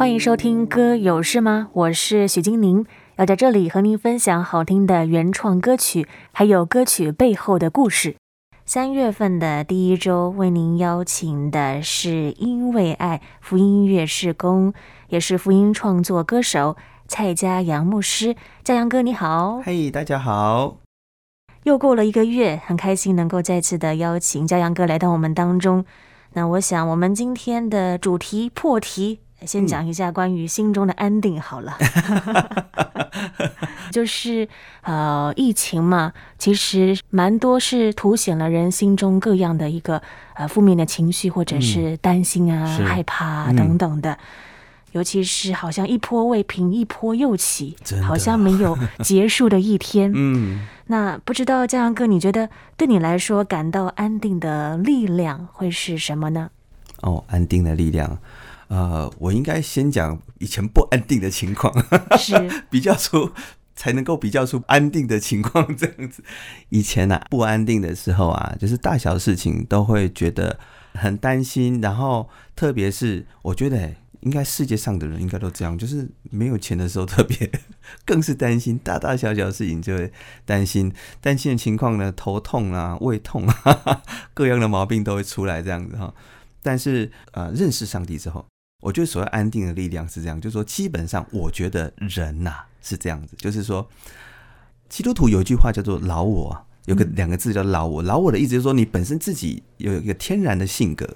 欢迎收听《歌有事吗》，我是许金宁，要在这里和您分享好听的原创歌曲，还有歌曲背后的故事。三月份的第一周，为您邀请的是因为爱福音音乐事工，也是福音创作歌手蔡家杨牧师。家阳哥，你好！嘿，hey, 大家好！又过了一个月，很开心能够再次的邀请家阳哥来到我们当中。那我想，我们今天的主题破题。先讲一下关于心中的安定好了，就是呃疫情嘛，其实蛮多是凸显了人心中各样的一个呃负面的情绪，或者是担心啊、嗯、害怕啊等等的，尤其是好像一波未平一波又起，好像没有结束的一天。嗯，那不知道嘉阳哥，你觉得对你来说感到安定的力量会是什么呢？哦，安定的力量。呃，我应该先讲以前不安定的情况，是 比较出才能够比较出安定的情况这样子。以前呢、啊，不安定的时候啊，就是大小事情都会觉得很担心，然后特别是我觉得应该世界上的人应该都这样，就是没有钱的时候特别更是担心，大大小小事情就会担心，担心的情况呢，头痛啊、胃痛啊，各样的毛病都会出来这样子哈。但是呃，认识上帝之后。我觉得所谓安定的力量是这样，就是说，基本上我觉得人呐、啊、是这样子，就是说，基督徒有一句话叫做“老我”，有个两个字叫“老我”。老我的意思就是说，你本身自己有一个天然的性格，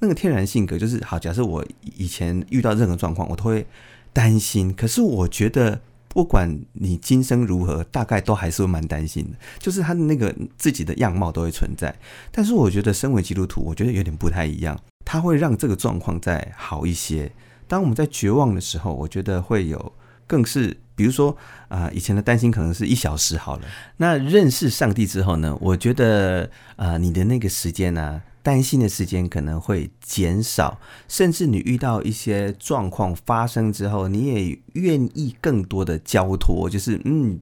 那个天然性格就是好。假设我以前遇到任何状况，我都会担心。可是我觉得，不管你今生如何，大概都还是会蛮担心的。就是他的那个自己的样貌都会存在。但是我觉得，身为基督徒，我觉得有点不太一样。它会让这个状况再好一些。当我们在绝望的时候，我觉得会有更是，比如说啊、以前的担心可能是一小时好了。那认识上帝之后呢，我觉得啊、你的那个时间呢、担心的时间可能会减少，甚至你遇到一些状况发生之后，你也愿意更多的交托，就是嗯。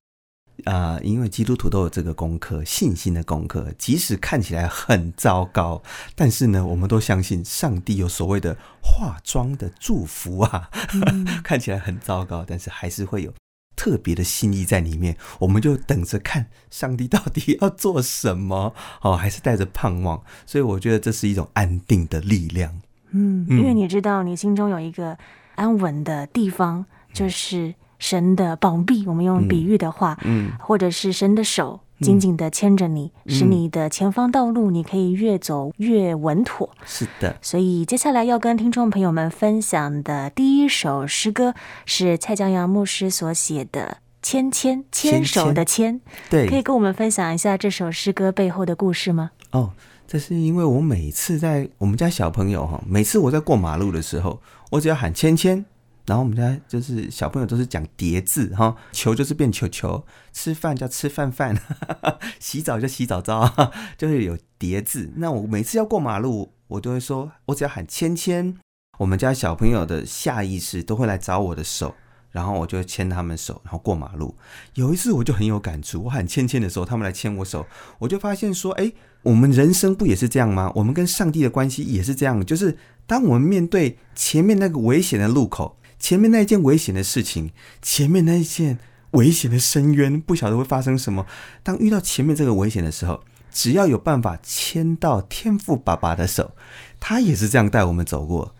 啊、呃，因为基督徒都有这个功课，信心的功课。即使看起来很糟糕，但是呢，我们都相信上帝有所谓的化妆的祝福啊。嗯、看起来很糟糕，但是还是会有特别的心意在里面。我们就等着看上帝到底要做什么 哦，还是带着盼望。所以我觉得这是一种安定的力量。嗯，因为你知道，你心中有一个安稳的地方，就是。神的膀臂，我们用比喻的话，嗯，嗯或者是神的手紧紧的牵着你，嗯、使你的前方道路你可以越走越稳妥。是的，所以接下来要跟听众朋友们分享的第一首诗歌是蔡江阳牧师所写的《牵牵牵手的牵》。对，可以跟我们分享一下这首诗歌背后的故事吗？哦，这是因为我每次在我们家小朋友哈，每次我在过马路的时候，我只要喊牵牵。然后我们家就是小朋友都是讲叠字哈，球就是变球球，吃饭叫吃饭饭，洗澡就洗澡澡，就是有叠字。那我每次要过马路，我都会说，我只要喊芊芊，我们家小朋友的下意识都会来找我的手，然后我就牵他们手，然后过马路。有一次我就很有感触，我喊芊芊的时候，他们来牵我手，我就发现说，哎，我们人生不也是这样吗？我们跟上帝的关系也是这样，就是当我们面对前面那个危险的路口。前面那一件危险的事情，前面那一件危险的深渊，不晓得会发生什么。当遇到前面这个危险的时候，只要有办法牵到天赋爸爸的手，他也是这样带我们走过。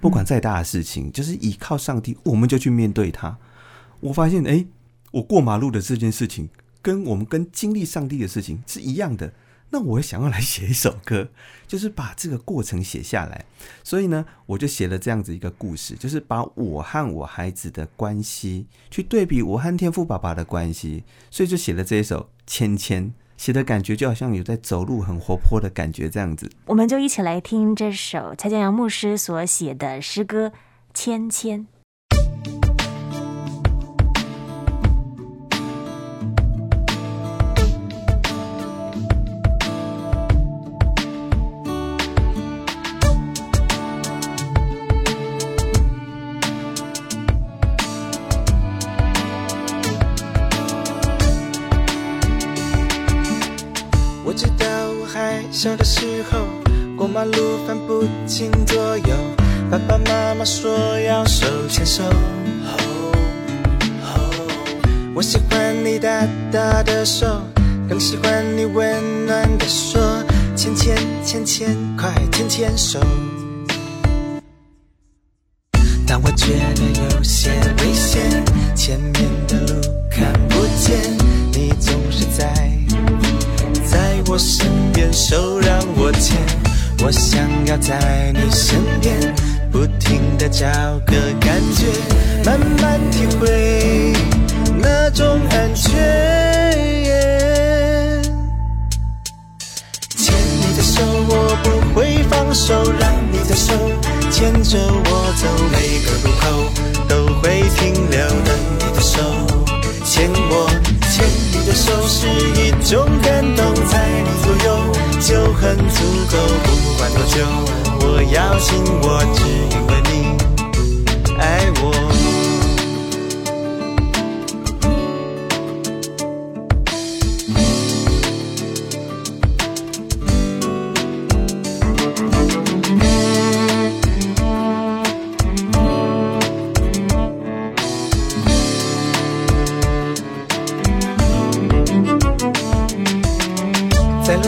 不管再大的事情，就是依靠上帝，我们就去面对它。我发现，哎，我过马路的这件事情，跟我们跟经历上帝的事情是一样的。那我想要来写一首歌，就是把这个过程写下来。所以呢，我就写了这样子一个故事，就是把我和我孩子的关系去对比我和天父爸爸的关系，所以就写了这一首《芊芊》，写的感觉就好像有在走路，很活泼的感觉这样子。我们就一起来听这首蔡嘉扬牧师所写的诗歌《芊芊》。时候，过马路分不清左右，爸爸妈妈说要手牵手。我喜欢你大大的手，更喜欢你温暖的说，牵牵牵牵，快牵牵手。但我觉得有些危险，前面的路看不见，你总是我身边，手让我牵，我想要在你身边，不停地找个感觉，慢慢体会。那种安全，牵你的手，我不会放手，让你的手牵着我走，每个路口都会停留等你的手牵我，的手是一种感动，在你左右就很足够，不管多久，我要紧握，只因为你爱我。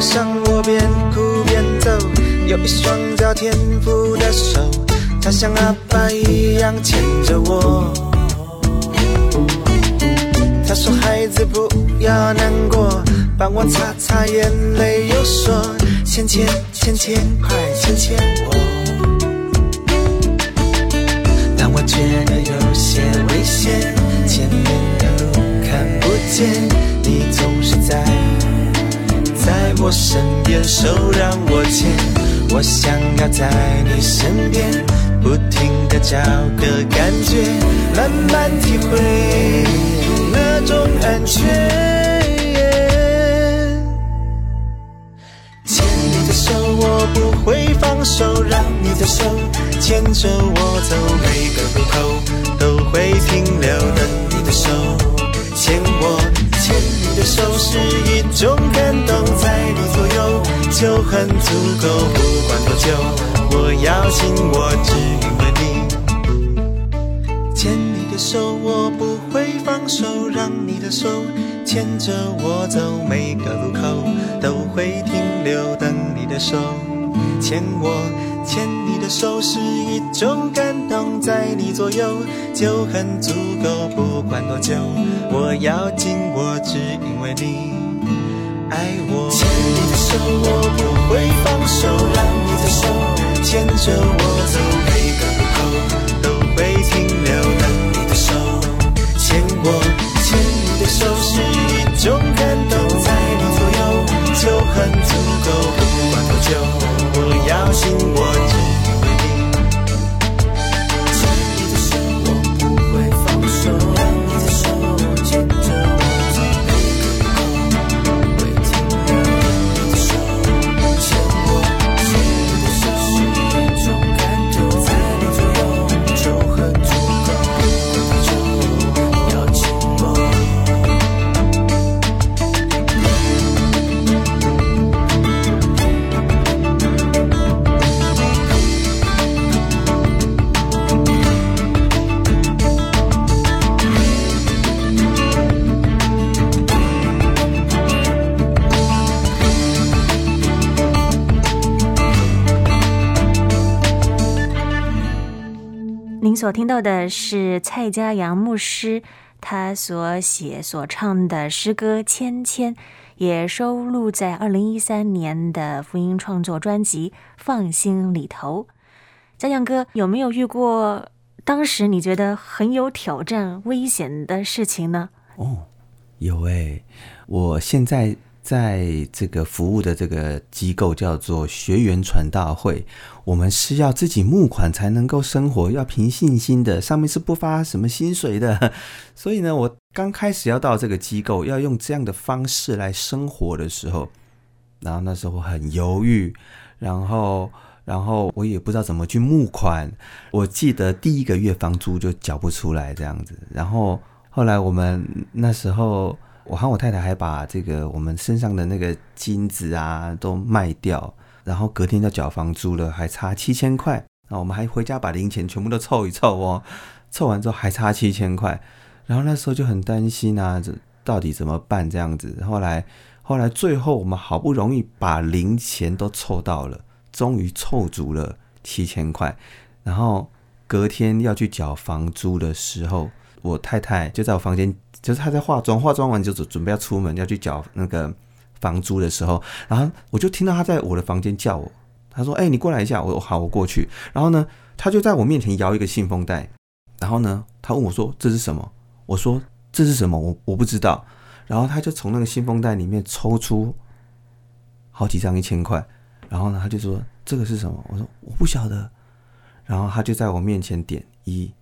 像我边哭边走，有一双叫天赋的手，他像阿爸一样牵着我。他说：“孩子不要难过，帮我擦擦眼泪，又说牵牵牵牵，快牵牵我。”当我觉得有些危险，前面的路看不见，你总是在在我身边，手让我牵。我想要在你身边，不停的找个感觉，慢慢体会那种安全。牵你的手，我不会放手，让你的手牵着我走，每个路口都会停留等你的手牵我，的手是一种感动，在你左右就很足够。不管多久，我要紧握，只因为你牵你的手，我不会放手，让你的手牵着我走，每个路口都会停留等你的手牵我，牵你的手是一种感动，在你左右就很足够。不管多久，我要紧握，只因为你。爱我，牵你的手，我不会放手，让你的手牵着我走，所听到的是蔡家阳牧师他所写所唱的诗歌《牵牵》，也收录在二零一三年的福音创作专辑《放心》里头。家阳哥有没有遇过当时你觉得很有挑战、危险的事情呢？哦，有诶、我现在。在这个服务的这个机构叫做学员传道会，我们是要自己募款才能够生活，要凭信心的，上面是不发什么薪水的。所以呢，我刚开始要到这个机构，要用这样的方式来生活的时候，然后那时候很犹豫，然后，然后我也不知道怎么去募款。我记得第一个月房租就缴不出来这样子，然后后来我们那时候。我和我太太还把这个我们身上的那个金子啊都卖掉，然后隔天就缴房租了，还差七千块。然啊，我们还回家把零钱全部都凑一凑哦，凑完之后还差七千块，然后那时候就很担心啊，这到底怎么办这样子？后来后来最后我们好不容易把零钱都凑到了，终于凑足了七千块，然后隔天要去缴房租的时候，我太太就在我房间，就是她在化妆，化妆完就准准备要出门要去缴那个房租的时候，然后我就听到她在我的房间叫我。她说：“哎、你过来一下。”我说：“好，我过去。”然后呢，他就在我面前摇一个信封袋。然后呢，他问我说：“这是什么？”我说：“这是什么？我我不知道。”然后他就从那个信封袋里面抽出好几张一千块。然后呢，他就说：“这个是什么？”我说：“我不晓得。”然后他就在我面前点一、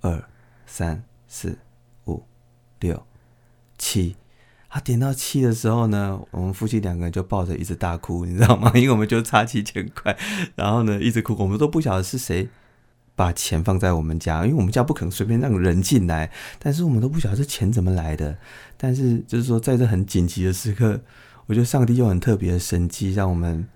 二、三、四、五、六、七。他点到七的时候呢，我们夫妻两个人就抱着一直大哭，你知道吗？因为我们就差七千块，然后呢一直哭，我们都不晓得是谁把钱放在我们家，因为我们家不可能随便让人进来，但是我们都不晓得这钱怎么来的。但是就是说，在这很紧急的时刻，我觉得上帝又很特别的神迹，让我们。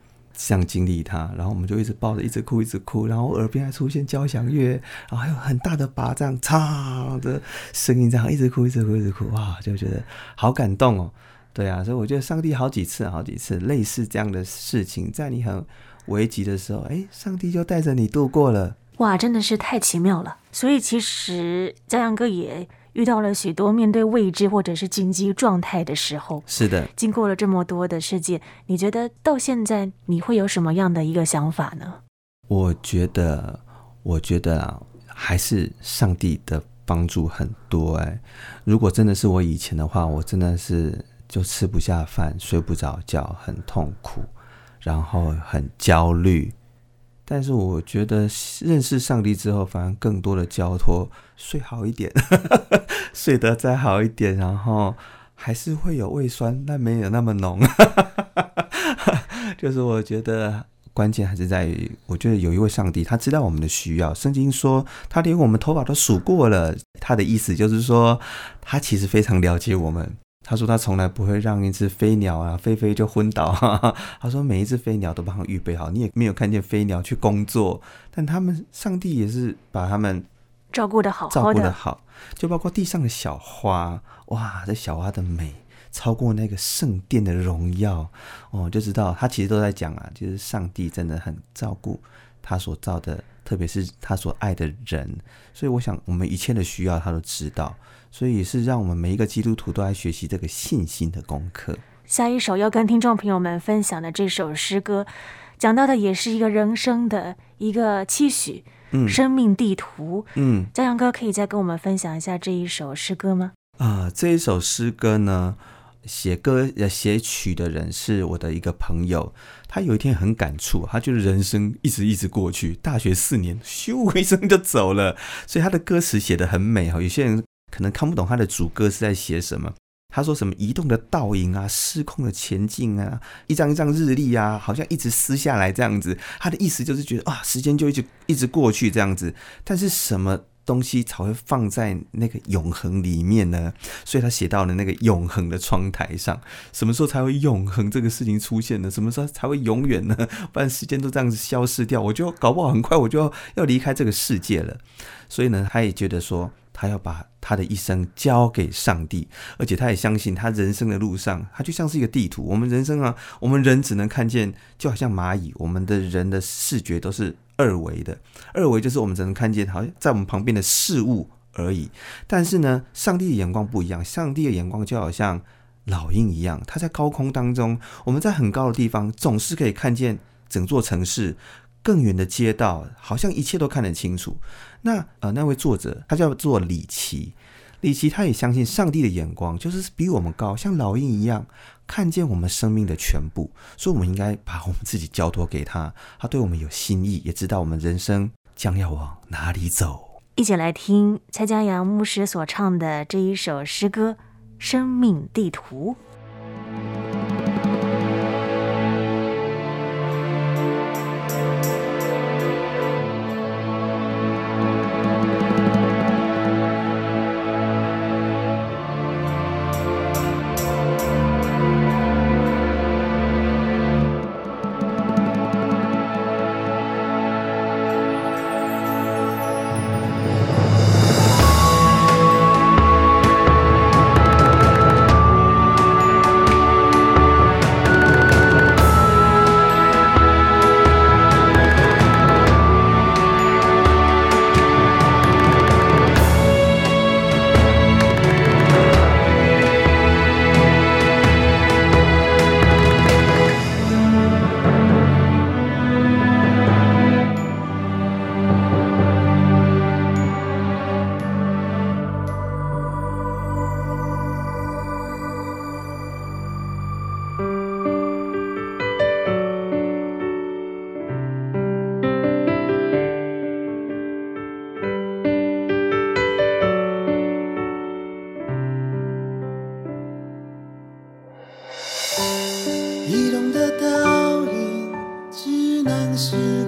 像经历他，然后我们就一直抱着，一直哭，一直哭，然后耳边还出现交响乐，然后还有很大的巴掌，嚓的声音，这样一直哭，一直哭，一直哭，哇，就觉得好感动哦。对啊，所以我觉得上帝好几次，好几次类似这样的事情，在你很危急的时候，哎，上帝就带着你度过了。哇，真的是太奇妙了。所以其实嘉阳哥也。遇到了许多面对未知或者是紧急状态的时候，是的。经过了这么多的事件，你觉得到现在你会有什么样的一个想法呢？我觉得，我觉得啊，还是上帝的帮助很多哎。如果真的是我以前的话，我真的是就吃不下饭、睡不着觉，很痛苦，然后很焦虑。但是我觉得认识上帝之后，反而更多的交托，睡好一点，睡得再好一点，然后还是会有胃酸，但没有那么浓。就是我觉得关键还是在于，我觉得有一位上帝，他知道我们的需要。圣经说，他连我们头发都数过了，他的意思就是说，他其实非常了解我们。他说他从来不会让一只飞鸟啊飞飞就昏倒。他说每一只飞鸟都帮他预备好，你也没有看见飞鸟去工作，但他们上帝也是把他们照顾的好，照顾的好，就包括地上的小花，哇，这小花的美超过那个圣殿的荣耀哦，就知道他其实都在讲啊，就是上帝真的很照顾他所造的，特别是他所爱的人，所以我想我们一切的需要他都知道。所以也是让我们每一个基督徒都来学习这个信心的功课。下一首要跟听众朋友们分享的这首诗歌，讲到的也是一个人生的一个期许，嗯，生命地图，嗯，嘉阳哥可以再跟我们分享一下这一首诗歌吗？啊，这一首诗歌呢，写歌呃写曲的人是我的一个朋友，他有一天很感触，他觉得人生一直一直过去，大学四年咻一声就走了，所以他的歌词写得很美哈，有些人。可能看不懂他的主歌是在写什么。他说什么移动的倒影啊，失控的前进啊，一张一张日历啊，好像一直撕下来这样子。他的意思就是觉得啊，时间就一直一直过去这样子。但是什么东西才会放在那个永恒里面呢？所以他写到了那个永恒的窗台上。什么时候才会永恒这个事情出现呢？什么时候才会永远呢？不然时间都这样子消失掉，我就搞不好很快我就要要离开这个世界了。所以呢，他也觉得说。他要把他的一生交给上帝，而且他也相信，他人生的路上，他就像是一个地图。我们人生啊，我们人只能看见，就好像蚂蚁，我们的人的视觉都是二维的，二维就是我们只能看见，好像在我们旁边的事物而已。但是呢，上帝的眼光不一样，上帝的眼光就好像老鹰一样，他在高空当中，我们在很高的地方，总是可以看见整座城市。更远的街道，好像一切都看得清楚。那呃，那位作者他叫做李琦，李琦他也相信上帝的眼光就是比我们高，像老鹰一样看见我们生命的全部，所以我们应该把我们自己交托给他。他对我们有心意，也知道我们人生将要往哪里走。一起来听蔡嘉阳牧师所唱的这一首诗歌《生命地图》。to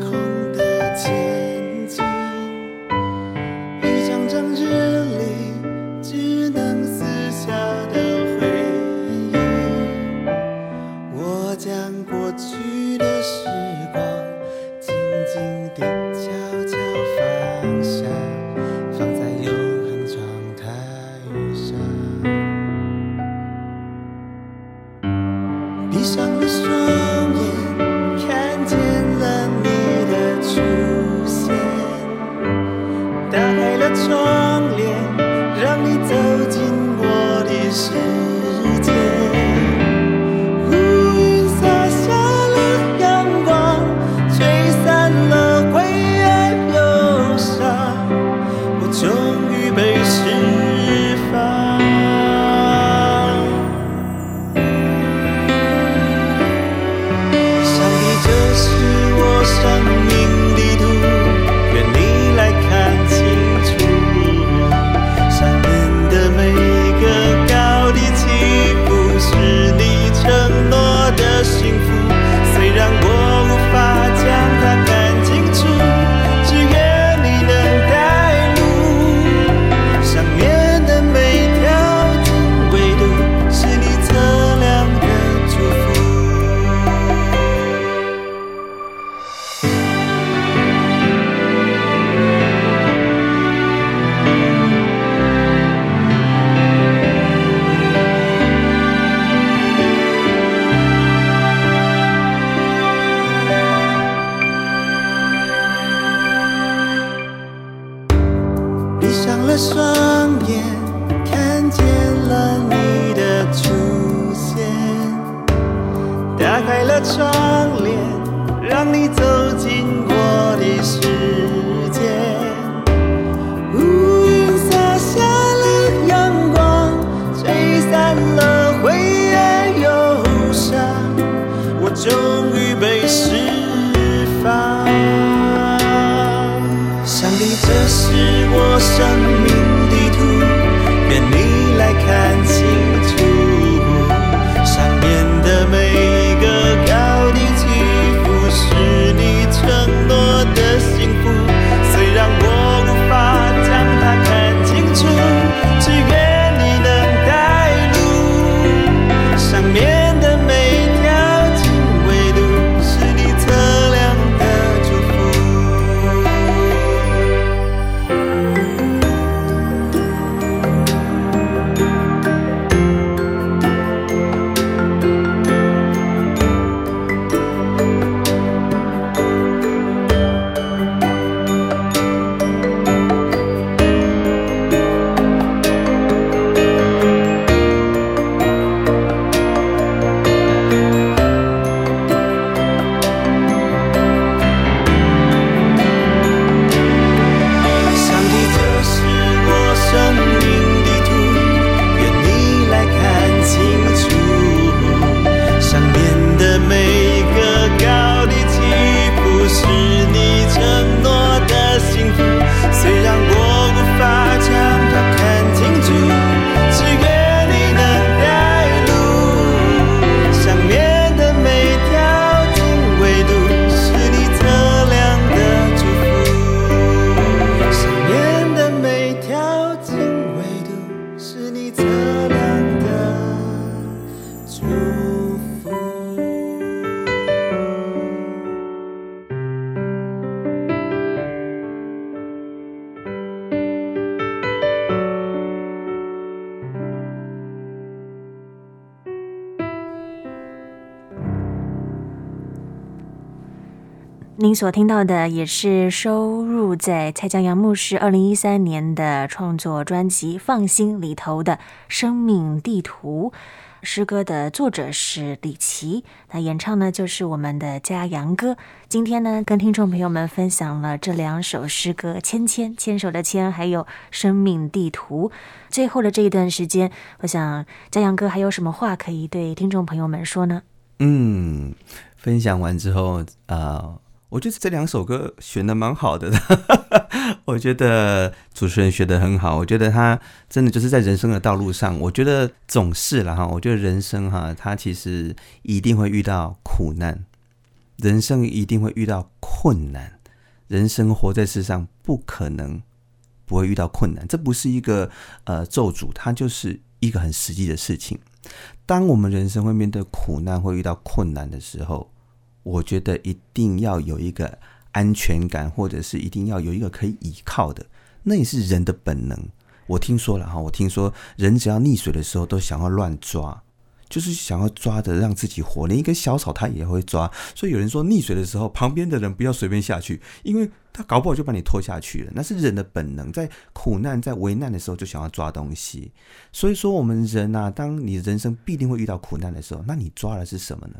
您所听到的也是收录在蔡江阳牧师二零一三年的创作专辑《放心》里头的《生命地图》。诗歌的作者是李琦，那演唱呢就是我们的嘉阳哥。今天呢，跟听众朋友们分享了这两首诗歌：《牵牵牵手的牵》，还有《生命地图》。最后的这一段时间，我想嘉阳哥还有什么话可以对听众朋友们说呢？嗯，分享完之后啊。我觉得这两首歌选的蛮好的，我觉得主持人选的很好。我觉得他真的就是在人生的道路上，我觉得总是了哈。我觉得人生哈，他其实一定会遇到苦难，人生一定会遇到困难。人生活在世上，不可能不会遇到困难。这不是一个呃咒诅，它就是一个很实际的事情。当我们人生会面对苦难，会遇到困难的时候。我觉得一定要有一个安全感，或者是一定要有一个可以依靠的，那也是人的本能。我听说了哈，我听说人只要溺水的时候都想要乱抓，就是想要抓着让自己活，连一根小草它也会抓。所以有人说溺水的时候，旁边的人不要随便下去，因为他搞不好就把你拖下去了。那是人的本能，在苦难、在危难的时候就想要抓东西。所以说，我们人啊，当你人生必定会遇到苦难的时候，那你抓的是什么呢？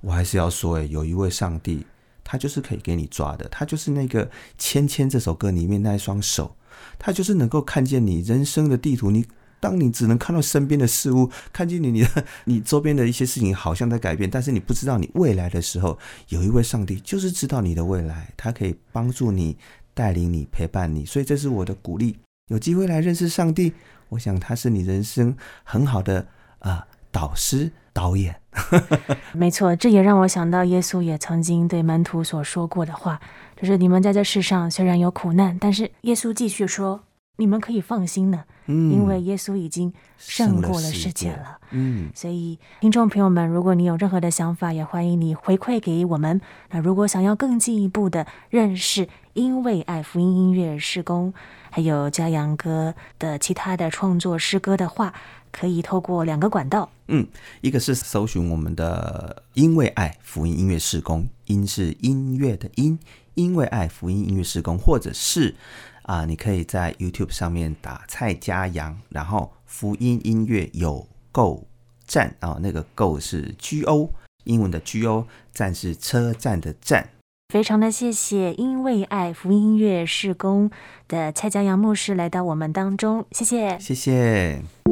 我还是要说，诶，有一位上帝，他就是可以给你抓的，他就是那个《芊芊》这首歌里面那一双手，他就是能够看见你人生的地图，你。当你只能看到身边的事物，看见你你的你周边的一些事情好像在改变，但是你不知道你未来的时候，有一位上帝就是知道你的未来，他可以帮助你、带领你、陪伴你。所以这是我的鼓励，有机会来认识上帝，我想他是你人生很好的啊、导师导演。没错，这也让我想到耶稣也曾经对门徒所说过的话，就是你们在这世上虽然有苦难，但是耶稣继续说。你们可以放心的，嗯，因为耶稣已经胜过了世界了。嗯，所以听众朋友们，如果你有任何的想法，也欢迎你回馈给我们。那如果想要更进一步的认识因为爱福音音乐施工，还有嘉阳哥的其他的创作诗歌的话，可以透过两个管道。嗯，一个是搜寻我们的因为爱福音音乐施工，音是音乐的音，因为爱福音音乐施工，或者是。啊，你可以在 YouTube 上面打蔡家阳，然后福音音乐有够站啊，那个够是 G O，英文的 G O，站是车站的站。非常的谢谢，因为爱福音音乐事工的蔡家阳牧师来到我们当中，谢谢，谢谢。